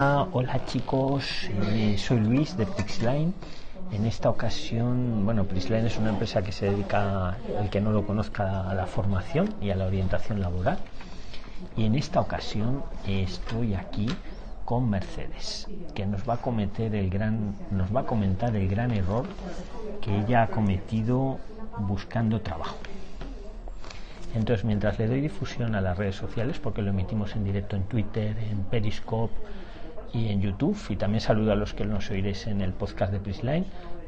Hola chicos, eh, soy Luis de Prixline. En esta ocasión, bueno, Prixline es una empresa que se dedica, el que no lo conozca, a la formación y a la orientación laboral. Y en esta ocasión estoy aquí con Mercedes, que nos va a cometer el gran, nos va a comentar el gran error que ella ha cometido buscando trabajo. Entonces, mientras le doy difusión a las redes sociales, porque lo emitimos en directo en Twitter, en Periscope, y en YouTube y también saludo a los que nos oiréis en el podcast de Prisline.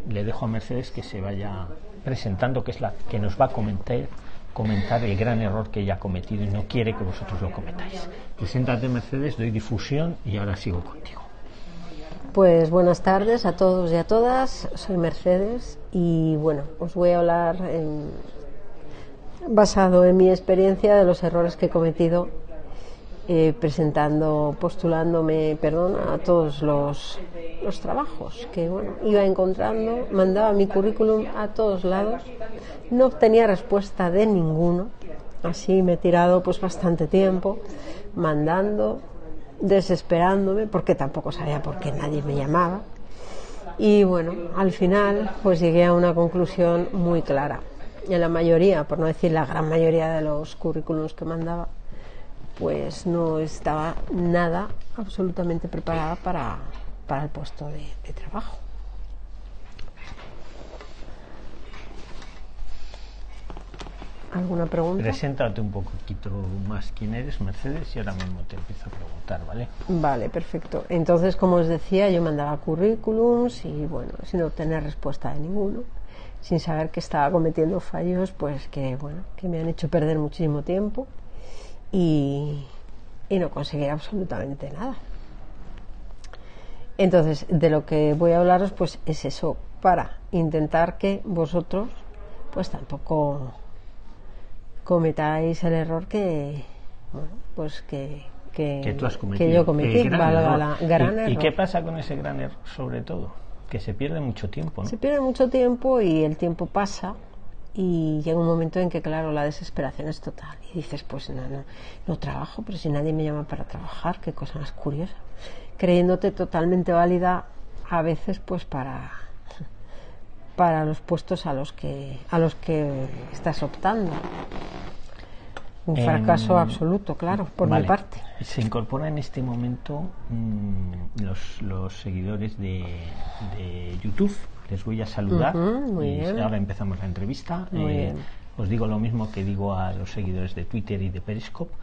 Le dejo a Mercedes que se vaya presentando, que es la que nos va a comentar, comentar el gran error que ella ha cometido y no quiere que vosotros lo cometáis. Preséntate Mercedes, doy difusión y ahora sigo contigo. Pues buenas tardes a todos y a todas, soy Mercedes y bueno, os voy a hablar basado en mi experiencia de los errores que he cometido eh, presentando, postulándome, perdón, a todos los, los trabajos que bueno, iba encontrando, mandaba mi currículum a todos lados, no obtenía respuesta de ninguno, así me he tirado pues bastante tiempo mandando, desesperándome, porque tampoco sabía por qué nadie me llamaba. Y bueno, al final pues llegué a una conclusión muy clara. En la mayoría, por no decir la gran mayoría de los currículums que mandaba, pues no estaba nada absolutamente preparada para, para el puesto de, trabajo. ¿Alguna pregunta? Preséntate un poquito más quién eres, Mercedes, y ahora mismo te empiezo a preguntar, ¿vale? Vale, perfecto. Entonces, como os decía, yo mandaba currículums y, bueno, sin obtener respuesta de ninguno, sin saber que estaba cometiendo fallos, pues que, bueno, que me han hecho perder muchísimo tiempo y, no conseguir absolutamente nada. Entonces, de lo que voy a hablaros, pues es eso, para intentar que vosotros, pues tampoco cometáis el error que, bueno, pues que, que, tú has que yo cometí, valga la gran ¿Y, ¿Y qué pasa con ese gran error, sobre todo? Que se pierde mucho tiempo, ¿no? Se pierde mucho tiempo y el tiempo pasa y llega un momento en que, claro, la desesperación es total. Y dices, pues no, no, no trabajo, pero si nadie me llama para trabajar, qué cosa más curiosa. Creyéndote totalmente válida a veces, pues para para los puestos a los que a los que estás optando. Un fracaso absoluto, claro, por mi parte. Se incorpora en este momento mm, los, los seguidores de, de YouTube les voy a saludar y ahora empezamos la entrevista. Eh, os digo lo mismo que digo a los seguidores de Twitter y de Periscope.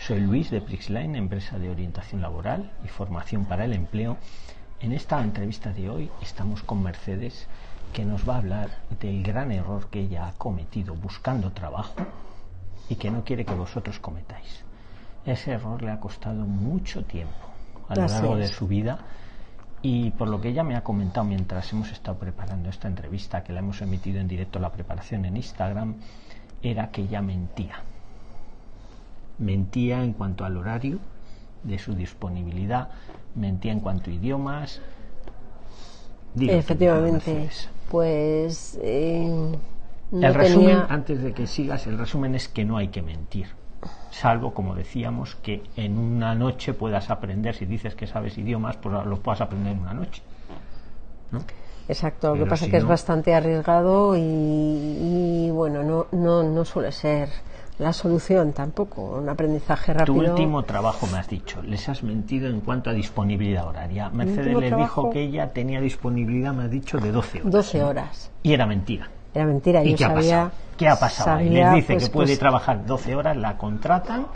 Soy Luis de Prixline, empresa de orientación laboral y formación para el empleo. En esta entrevista de hoy estamos con Mercedes, que nos va a hablar del gran error que ella ha cometido buscando trabajo y que no quiere que vosotros cometáis. Ese error le ha costado mucho tiempo a lo largo de su vida y por lo que ella me ha comentado mientras hemos estado preparando esta entrevista, que la hemos emitido en directo la preparación en Instagram, era que ella mentía. Mentía en cuanto al horario de su disponibilidad, mentía en cuanto a idiomas. Efectivamente, pues... Eh, el resumen, antes de que sigas, el resumen es que no hay que mentir salvo, como decíamos, que en una noche puedas aprender, si dices que sabes idiomas, pues los puedas aprender en una noche. Exacto, lo que pasa es que es bastante arriesgado y, bueno, no, no, no suele ser la solución tampoco, un aprendizaje rápido. Tu último trabajo me has dicho, les has mentido en cuanto a disponibilidad horaria. Mercedes le dijo que ella tenía disponibilidad, me has dicho, de 12 horas. 12 horas. Y era mentira. Era mentira, ¿Y yo qué sabía. Ha pasado? ¿Qué ha pasado? y les dice pues, que puede pues trabajar 12 horas, la contratan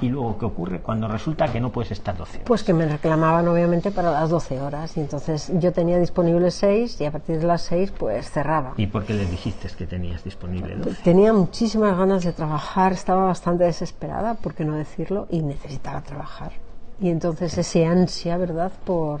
y luego qué ocurre cuando resulta que no puedes estar 12 horas. Pues que me reclamaban obviamente para las 12 horas y entonces yo tenía disponibles 6 y a partir de las 6 pues cerraba. ¿Y por qué le dijiste que tenías disponible 12? Tenía muchísimas ganas de trabajar, estaba bastante desesperada, por qué no decirlo, y necesitaba trabajar. Y entonces ese ansia, ¿verdad?, por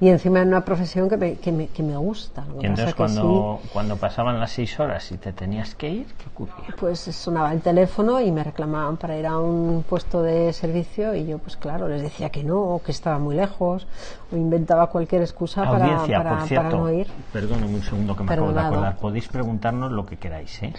y encima en una profesión que me, que me, que me gusta. y entonces cuando, cuando pasaban las seis horas y te tenías que ir, ¿qué ocurría? Pues sonaba el teléfono y me reclamaban para ir a un puesto de servicio y yo pues claro les decía que no, o que estaba muy lejos o inventaba cualquier excusa para, para, por cierto, no ir. Perdóneme un segundo que me acabo de acordar. Podéis preguntarnos lo que queráis, ¿eh?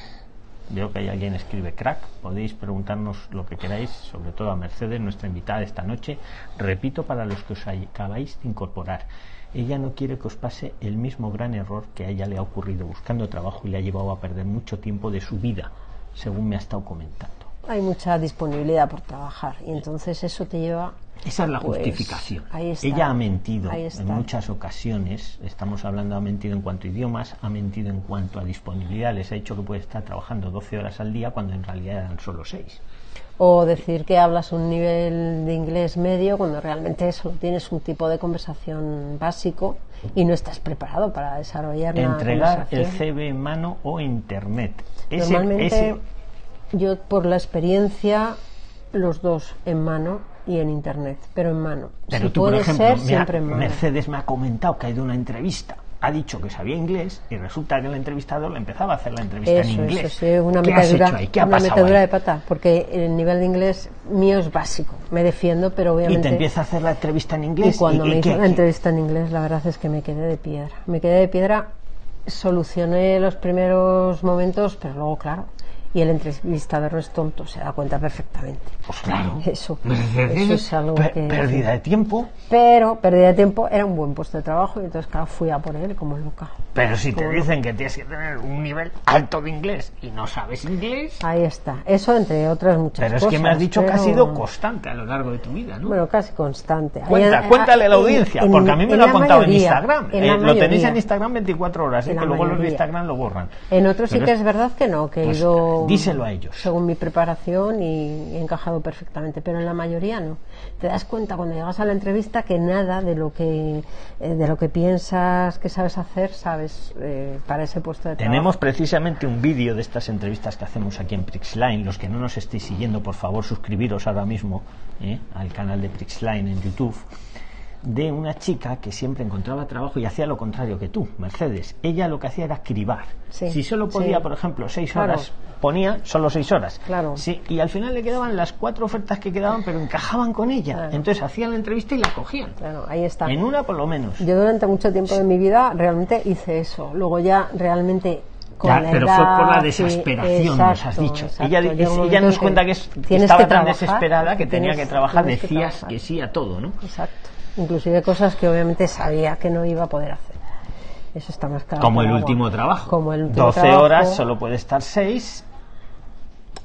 Veo que hay alguien escribe crack. Podéis preguntarnos lo que queráis, sobre todo a Mercedes, nuestra invitada esta noche. Repito para los que os acabáis de incorporar. Ella no quiere que os pase el mismo gran error que a ella le ha ocurrido buscando trabajo y le ha llevado a perder mucho tiempo de su vida, según me ha estado comentando. Hay mucha disponibilidad por trabajar y entonces eso te lleva esa es la Pues, justificación. Ella ha mentido en muchas ocasiones. Estamos hablando, ha mentido en cuanto a idiomas, ha mentido en cuanto a disponibilidad. Les ha dicho que puede estar trabajando 12 horas al día cuando en realidad eran solo 6. O decir que hablas un nivel de inglés medio cuando realmente solo tienes un tipo de conversación básico y no estás preparado para desarrollar Entregar el. CV en mano o internet. Ese- Normalmente, ese- yo por la experiencia, los dos en mano y en internet, pero en mano. Pero si tú, por puede ejemplo, ser, me ha- siempre en mano. Mercedes me ha comentado que ha ido a una entrevista. Ha dicho que sabía inglés y resulta que el entrevistador le empezaba a hacer la entrevista en Eso, inglés. eso, sí, una ¿Qué has metadura, hecho ahí? ¿Qué ha una pasado metadura ahí? de pata, porque el nivel de inglés mío es básico. Me defiendo, pero Y obviamente. te empieza a hacer la entrevista en Y inglés. cuando me qué- hizo la entrevista en inglés, la verdad es que me quedé de piedra. Me quedé de piedra, solucioné los primeros momentos, pero luego, claro, y el entrevistador no es tonto, se da cuenta perfectamente. Pues claro. Eso, eso es algo que... pérdida de tiempo. Pero pérdida de tiempo era un buen puesto de trabajo y entonces, claro, fui a por él como loca. Pero si te dicen que tienes que tener un nivel alto de inglés y no sabes inglés. Ahí está. Eso entre otras muchas Pero es cosas. que me has dicho que ha pero- sido constante a lo largo de tu vida, ¿no? Bueno, casi constante. Cuenta, Ahí- cuéntale a la en- audiencia, en- porque a mí me en lo ha contado en mayoría, Instagram. en Eh, lo tenéis mayoría. en Instagram 24 horas, eh, En que luego los de mayoría. Instagram lo borran. En otros sí Pero que es verdad que no, que he pues, ido díselo a ellos. según mi preparación y he encajado perfectamente, pero en la mayoría no. Te das cuenta cuando llegas a la entrevista que nada de lo que eh, de lo que piensas que sabes hacer sabes eh, para ese puesto de trabajo. Tenemos precisamente un vídeo de estas entrevistas que hacemos aquí en Prixline. Los que no nos estéis siguiendo, por favor, suscribiros ahora mismo eh, al canal de Prixline en YouTube. De una chica que siempre encontraba trabajo y hacía lo contrario que tú, Mercedes. Ella lo que hacía era cribar. Sí, si solo podía, sí. por ejemplo, seis Claro. horas, ponía solo seis horas. Claro. Sí, y al final le quedaban las cuatro ofertas que quedaban, pero encajaban con ella. Claro. Entonces hacían la entrevista y la cogían. Claro, ahí está. En una por lo menos. Yo durante mucho tiempo de mi vida realmente hice eso. Luego ya realmente Ya, pero edad, fue por la sí, desesperación, nos has dicho. exacto. Ella, ella nos cuenta que es- estaba que tan trabajar, desesperada que tenía tienes- que trabajar, que decías trabajar. que sí a todo, ¿no? Exacto. Inclusive cosas que obviamente sabía que no iba a poder hacer. Eso está más claro. Como el agua. último trabajo. Como el último 12 trabajo. horas, solo puede estar 6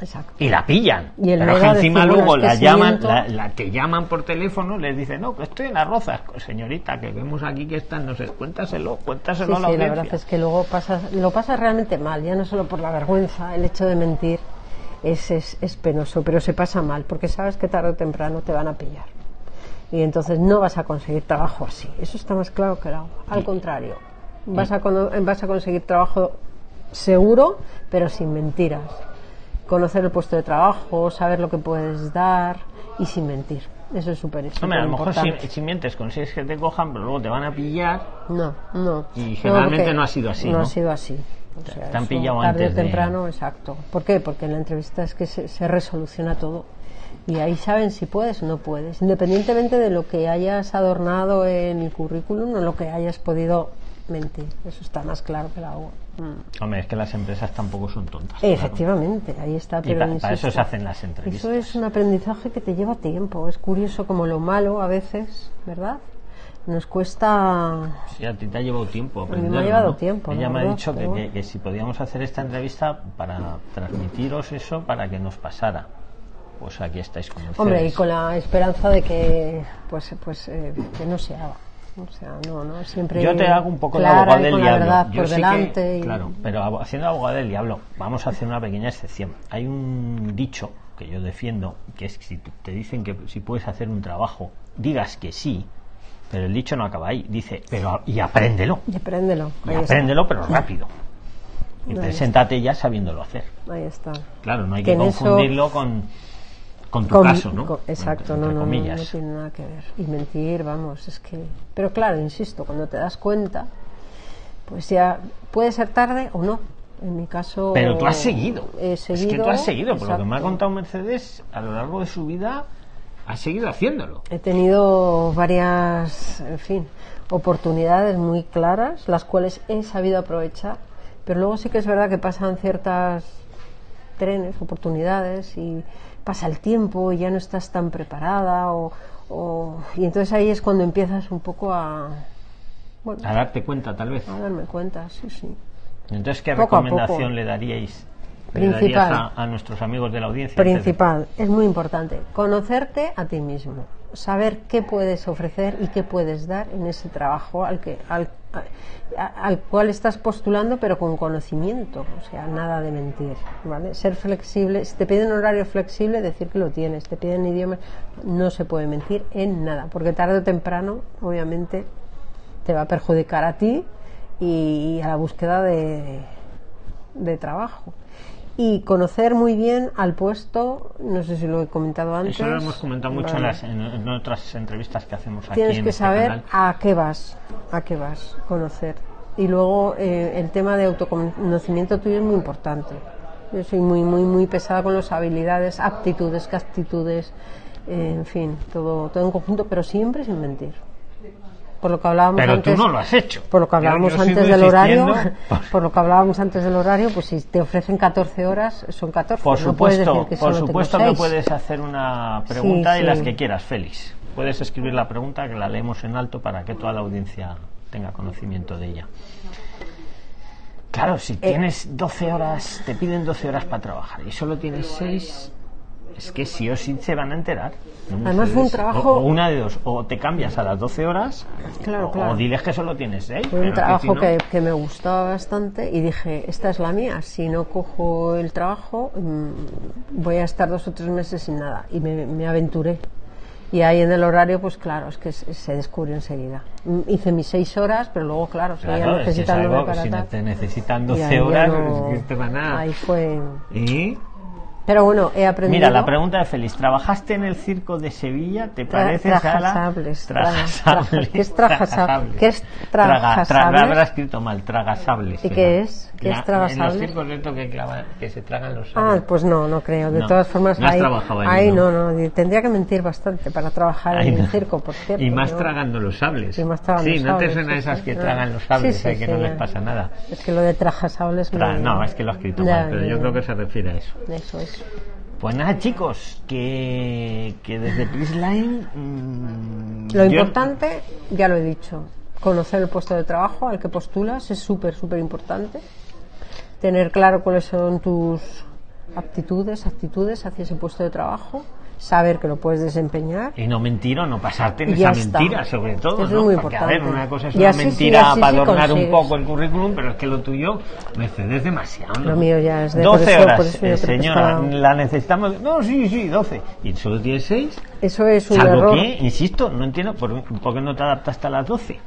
Exacto. y la pillan. Y el Pero que encima decir, luego la llaman, la, la que llaman por teléfono les dicen, no, que estoy en las rozas. Pues, Señorita, que vemos aquí que están, no sé, cuéntaselo, cuéntaselo Sí, a la sí, la verdad es que luego pasas, lo pasas realmente mal, ya no solo por la vergüenza, el hecho de mentir es, es, es penoso, pero se pasa mal, porque sabes que tarde o temprano te van a pillar. Y entonces no vas a conseguir trabajo así, eso está más claro que el agua. Al contrario, vas a, vas a conseguir trabajo seguro, pero sin mentiras. Conocer el puesto de trabajo, saber lo que puedes dar y sin mentir. Eso es súper Hombre, a lo mejor si, mientes consigues que te cojan, pero luego te van a pillar. No, no. Y No, generalmente no ha sido así, No, ¿no? ha sido así. O sea, te han eso pillado tarde antes o de- temprano, exacto. ¿Por qué? Porque en la entrevista es que se, se resoluciona todo. Y ahí saben si puedes o no puedes. Independientemente de lo que hayas adornado en el currículum o lo que hayas podido mentir. Eso está más claro que el agua. Mm. Hombre, es que las empresas tampoco son tontas. claro. Efectivamente, ahí está. Y Pero pa- para eso se hacen las entrevistas. Eso es un aprendizaje que te lleva tiempo. Es curioso como lo malo a veces, ¿verdad? Nos cuesta Sí, a ti te ha llevado tiempo mí me ha aprenderlo, llevado ¿no? tiempo, la Ella me ha dicho que si podíamos hacer esta entrevista para transmitiros eso, para que nos pasara. Pues aquí estáis con Mercedes. Hombre, y con la esperanza de que pues pues eh, que no se haga. O sea, no, no, siempre Yo te hago un poco de abogado del diablo. Yo por sí que- delante. y- Claro, pero haciendo abogado del diablo, vamos a hacer una pequeña excepción. Hay un dicho que yo defiendo, que es que si te dicen que si puedes hacer un trabajo, digas que sí, pero el dicho no acaba ahí. Dice, pero y apréndelo. Y apréndelo. Y está. apréndelo, pero rápido. Y Ahí preséntate ya sabiéndolo hacer. Ahí está. Claro, no hay Que que, en eso- confundirlo con, con tu Con- caso, ¿no? con- exacto, Entre no, no, no, tiene nada que ver. Y mentir, vamos, es que... Pero claro, insisto, cuando te das cuenta, pues ya puede ser tarde o no. En mi caso... Pero tú has seguido. He Es que seguido, tú has seguido. Por lo que me ha exacto. contado Mercedes, a lo largo de su vida, ha seguido haciéndolo. He tenido varias, en fin, oportunidades muy claras, las cuales he sabido aprovechar, pero luego sí que es verdad que pasan ciertas trenes, oportunidades y pasa el tiempo y ya no estás tan preparada o, o- y entonces ahí es cuando empiezas un poco a bueno, A darte cuenta, tal vez. a darme cuenta, sí, sí. Entonces, ¿qué Poco recomendación le daríais, le Principal. darías a, a nuestros amigos de la audiencia? Principal, es muy importante, conocerte a ti mismo, saber qué puedes ofrecer y qué puedes dar en ese trabajo al, que, al, al cual estás postulando, pero con conocimiento, o sea, nada de mentir, ¿vale? Ser flexible, si te piden horario flexible, decir que lo tienes, te piden idiomas, no se puede mentir en nada, porque tarde o temprano, obviamente, te va a perjudicar a ti y a la búsqueda de, de trabajo. Y conocer muy bien al puesto, no sé si lo he comentado antes. Eso lo hemos comentado mucho en, las, en, en otras entrevistas que hacemos aquí Tienes en que este saber canal. a qué vas, a qué vas, conocer. Y luego eh, el tema de autoconocimiento tuyo es muy importante. Yo soy muy, muy, muy pesada con las habilidades, aptitudes, actitudes, eh, en fin, todo, todo en conjunto, pero siempre sin mentir. Por lo que hablábamos Pero antes. tú no lo has hecho. Por lo que Yo- hablábamos yo sigo antes del horario, por lo que hablábamos antes del horario, pues si te ofrecen 14 horas, son 14. Por no supuesto, decir que por supuesto que puedes hacer una pregunta Sí, y las sí. que quieras, Félix. Puedes escribir la pregunta que la leemos en alto para que toda la audiencia tenga conocimiento de ella. Claro, Eh. si tienes 12 horas, te piden 12 horas para trabajar y solo tienes 6, es que sí o sí se van a enterar. ¿No? Además fue un trabajo- O, o una de dos, o te cambias a las 12 horas, Claro, o, claro. o diles que solo tienes 6. Fue un trabajo que, que me gustaba bastante y dije, esta es la mía, si no cojo el trabajo mm, voy a estar dos o tres meses sin nada. Y me, me aventuré. Y ahí en el horario, pues claro, es que se, descubrió enseguida. Mm, Hice mis seis horas, pero luego, claro, seguía Claro, es que es necesitándome algo, para si te necesitan Y 12 ahí ya horas, no- es que te van a... Ahí fue... ¿Y? Pero bueno, he aprendido... Mira, la pregunta de Félix. ¿Trabajaste en el circo de Sevilla? ¿te a la... trajasables, Tragasables. traga- ¿qué es tragasables? ¿Qué es Traga- tra- tragasables? habrá escrito mal, tragasables. ¿Y qué es? ¿Qué es La- tragasables? En los circos esto que, clava- que se tragan los Ah, sables. pues no, no creo. De No, todas formas, no has ahí, trabajado ahí, ahí ¿no? no, no, Tendría que mentir bastante para trabajar Ay, en el circo, por cierto. Y más tragando los sables. Y más tragando sí, los no te sables, suena sí, esas sí. que Ah. tragan los sables, que no les pasa nada. Es que lo de trajasables No, es que lo ha escrito mal, pero yo creo que se refiere a eso. Eso es. Pues nada, chicos, que, que desde Prisline. mm, Lo yo- importante, ya lo he dicho, conocer el puesto de trabajo al que postulas es súper, súper importante. Tener claro cuáles son tus aptitudes, actitudes hacia ese puesto de trabajo. Saber que lo puedes desempeñar. Y no mentir o no pasarte en esa está. mentira, sobre todo. Eso es ¿no? muy Porque, a ver, importante. una cosa es Y una así sí, mentira así para sí adornar un consigues. poco el currículum, pero es que lo tuyo me cedes demasiado. ¿no? Lo mío ya es de 12 por eso- horas, eh, señora, está- la necesitamos. No, sí, sí, 12. ¿Y solo tienes 6? Eso es un Salvo error. que, insisto, no entiendo por, por qué no te adaptaste a las 12.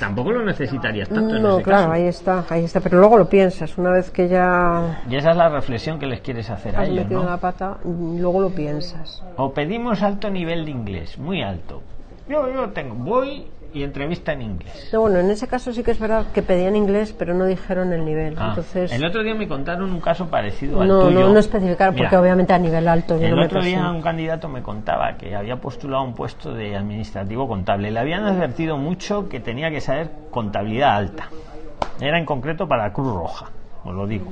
Tampoco lo necesitarías tanto en No, ese claro, caso. ahí está, ahí está. Pero luego lo piensas, una vez que ya Y esa es la reflexión que les quieres hacer a ellos, metido ¿no? la pata, luego lo piensas. O pedimos alto nivel de inglés, muy alto. Yo, yo tengo, voy y entrevista en inglés. No, bueno, en ese caso sí que es verdad que pedían inglés, pero no dijeron el nivel. Ah, Entonces, el otro día me contaron un caso parecido al no, tuyo. no, no especificaron, porque Mira, obviamente a nivel alto yo El no me otro día un candidato me contaba que había postulado un puesto de administrativo contable. Le habían advertido mucho que tenía que saber contabilidad alta. Era en concreto para Cruz Roja, os lo digo.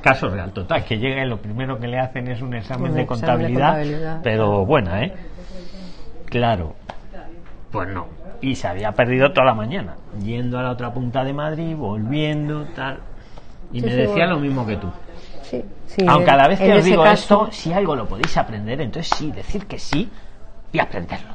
Caso real, total, que llega y lo primero que le hacen es un examen, Un de, examen de contabilidad, contabilidad. pero buena, ¿eh? Claro, pues no. Y se había perdido toda la mañana, yendo a la otra punta de Madrid, volviendo, tal. Y Sí, me sí, decía bueno. lo mismo que tú. Sí, sí, Aunque a la vez que os digo caso- esto, si algo lo podéis aprender, entonces sí, decir que sí y aprenderlo.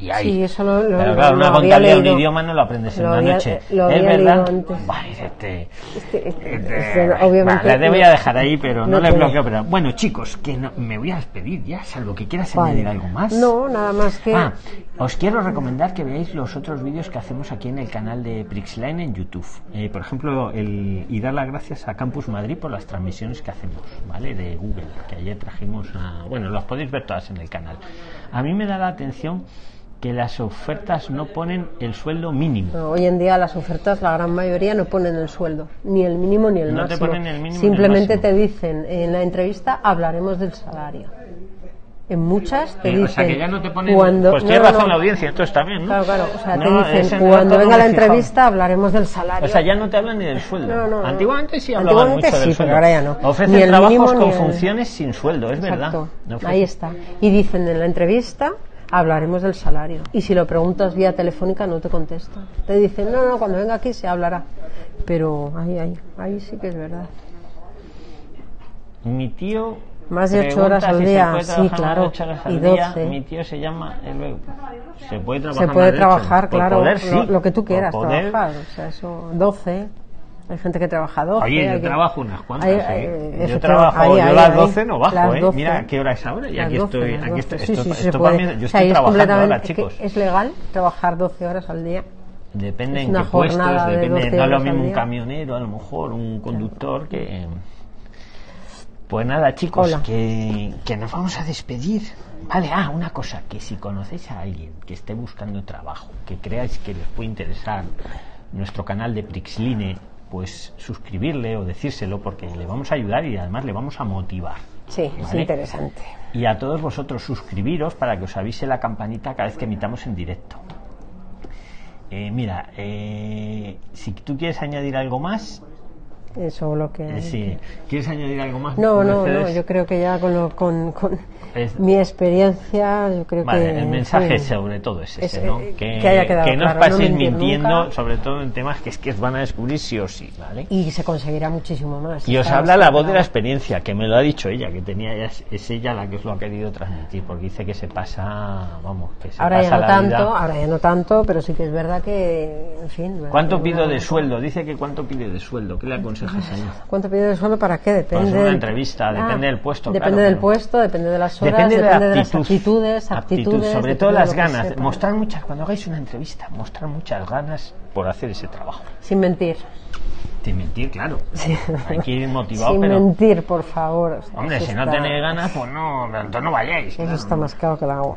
Y ahí. Sí, eso lo- lo- Pero claro, una contabilidad, un leído. idioma no lo aprendes en una noche. eh, lo ¿Es verdad? dice este, Este- este- este, este, obviamente vale, te voy a dejar ahí, pero no, no le bloqueo. Pero bueno, chicos, que no- me voy a despedir ya, salvo que quieras Vale. añadir algo más. No, nada más que Ah, os quiero recomendar que veáis los otros vídeos que hacemos aquí en el canal de Prixline en YouTube. Eh, por ejemplo, el, y dar las gracias a Campus Madrid por las transmisiones que hacemos, ¿vale? De Google, que ayer trajimos a... Bueno, las podéis ver todas en el canal. A mí me da la atención que las ofertas no ponen el sueldo mínimo. No, Hoy en día las ofertas, la gran mayoría no ponen el sueldo, ni el mínimo ni el No te máximo. ponen el mínimo el Simplemente máximo. te dicen en la entrevista hablaremos del salario. En muchas te Eh, dicen o sea, que ya no te ponen. cuando pues no, tiene no, razón la audiencia, entonces también, ¿no? Claro, claro, o sea, No, te dicen cuando venga la entrevista hablaremos del salario. O sea, ya no te hablan ni del sueldo. Antiguamente sí hablaban Antiguamente mucho del sí, sueldo. pero ahora ya no. Ofrecen Ni el trabajos mínimo con el- funciones sin sueldo, es verdad. Exacto. Ahí está. Y dicen en la entrevista hablaremos del salario. Y si lo preguntas vía telefónica no te contestan. Te dicen, no, no, cuando venga aquí se hablará. Pero ahí, ahí, ahí sí que es verdad. Mi tío. Más de ocho horas al si día, sí, claro, ocho horas al y día. 12. Mi tío se llama. él- Se puede trabajar Se puede trabajar, claro, poder, sí. lo, lo que tú quieras poder. trabajar. O sea, eso, 12. Hay gente que trabaja 12. Oye, yo que- trabajo unas cuantas. hay- ¿eh? yo trabajo, ahí, yo ahí, las ahí. 12 no bajo, ¿eh? 12. Mira, ¿qué hora es ahora? Y aquí 12, estoy. Aquí 12. estoy Sí, esto, sí, para mí- yo estoy es trabajando ahora, chicos. ¿Es legal trabajar 12 horas al día? Depende en qué puestos, de depende, 12 no es lo mismo un camionero, a lo mejor un conductor que... Pues nada, chicos, que, que nos vamos a despedir. Vale, ah, una cosa, que si conocéis a alguien que esté buscando trabajo, que creáis que les puede interesar nuestro canal de Prixline, pues suscribirle o decírselo porque le vamos a ayudar y además le vamos a motivar. Sí, es interesante. Y a todos vosotros suscribiros para que os avise la campanita cada vez que emitamos en directo. Eh, mira, eh, si tú quieres añadir algo más, Eso lo que... eh, sí. ¿Quieres añadir algo más? No, no, no, yo creo que ya con, lo- con, con Es- mi experiencia, yo creo Vale, que... el mensaje sí. sobre todo es ese, Es, ¿no? Que, que haya quedado que no os claro, no paséis mentir mintiendo, nunca. sobre todo en temas que es que os van a descubrir sí o sí, ¿vale? Y se conseguirá muchísimo más. Y os habla la voz de la experiencia, que me lo ha dicho ella, que tenía ella, es ella la que os lo ha querido transmitir, porque dice que se pasa, vamos, que se Ahora pasa ya no la tanto, vida. ahora ya no tanto, pero sí que es verdad que, en fin... ¿Cuánto pido de sueldo? Dice que cuánto pide de sueldo. ¿Qué le ahí? ¿Cuánto pide de sueldo para qué? Depende. Pues una del- entrevista, depende del puesto, Depende claro, del pero- puesto, depende de las horas, Depende de, la las actitud, actitudes, actitud, aptitudes, sobre todo las ganas. Mostrar muchas, cuando hagáis una entrevista, mostrar muchas ganas por hacer ese trabajo. Sin mentir. Sin mentir, claro. Sí. Hay que ir motivado, Sin pero. mentir, por favor. O sea, Hombre, si no tenéis ganas, pues no, no vayáis. Eso claro. está más claro que el agua.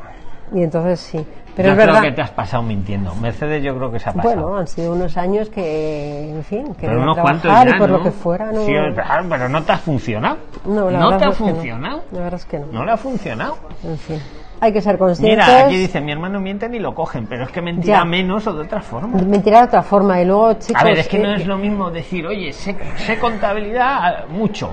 Y entonces sí. Pero yo es creo verdad. que te has pasado mintiendo. Mercedes, yo creo que se ha pasado. Bueno, han sido unos años que, en fin, que pero unos cuantos ya, y por ¿no? lo que fuera, no. Sí, claro, pero no te ha funcionado. no, la no te ha que no. funcionado. La verdad es que no. No le ha funcionado. En fin. Hay que ser conscientes. Mira, aquí dice, mi hermano miente ni lo cogen, pero es que mentirá Ya. menos o de otra forma. Mentirá de otra forma. Y luego, chicos. A ver, es que no eh, es lo mismo decir, oye, sé, sé contabilidad mucho.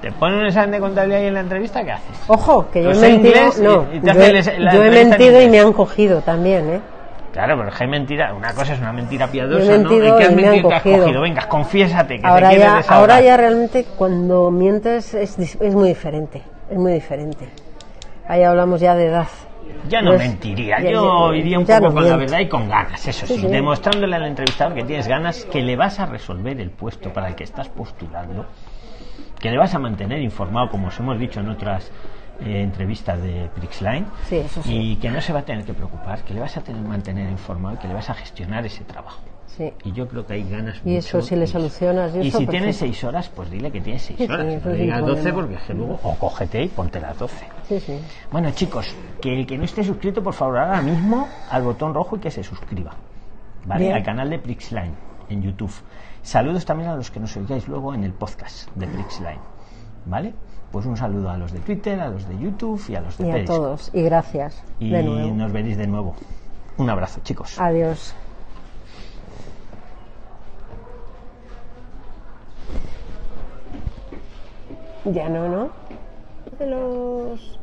Te ponen un examen de contabilidad y en la entrevista, ¿qué haces? Ojo, que yo he mentido. no, y- y te yo, he- yo mentido y me han cogido también, ¿eh? Claro, pero es que hay mentira. Una cosa es una mentira piadosa, ¿no? ¿En qué has y mentido te has cogido. Venga, confiésate, que te Ahora quieres ya, desahogar. ahora ya realmente cuando mientes es, es muy diferente. Es muy diferente. Ahí hablamos ya de edad. Ya no Pues, mentiría, ya- yo ya- iría un poco no con la verdad y con ganas, eso sí, Sí, sí. demostrándole al entrevistador que tienes ganas, que le vas a resolver el puesto para el que estás postulando, que le vas a mantener informado, como os hemos dicho en otras eh, entrevistas de Prixline, Sí, eso sí. y que no se va a tener que preocupar, que le vas a tener mantener informado y que le vas a gestionar ese trabajo. Sí. Y yo creo que hay ganas Y eso mucho, si le solucionas, y Y eso, si tienes seis horas, pues dile que tienes seis Sí, sí, horas. eso no sin digas 12 problema. porque es que luego, o cógete y ponte las 12. Sí, sí. Bueno, chicos, que el que no esté suscrito, por favor, ahora mismo al botón rojo y que se suscriba. ¿Vale? Bien. Al canal de Prixline en YouTube. Saludos también a los que nos oigáis luego en el podcast de Prixline. ¿Vale? Pues un saludo a los de Twitter, a los de YouTube y a los de Y a Periscope. todos. Y gracias. Y de nuevo. nos veréis de nuevo. Un abrazo, chicos. Adiós. Ya no, ¿no? De los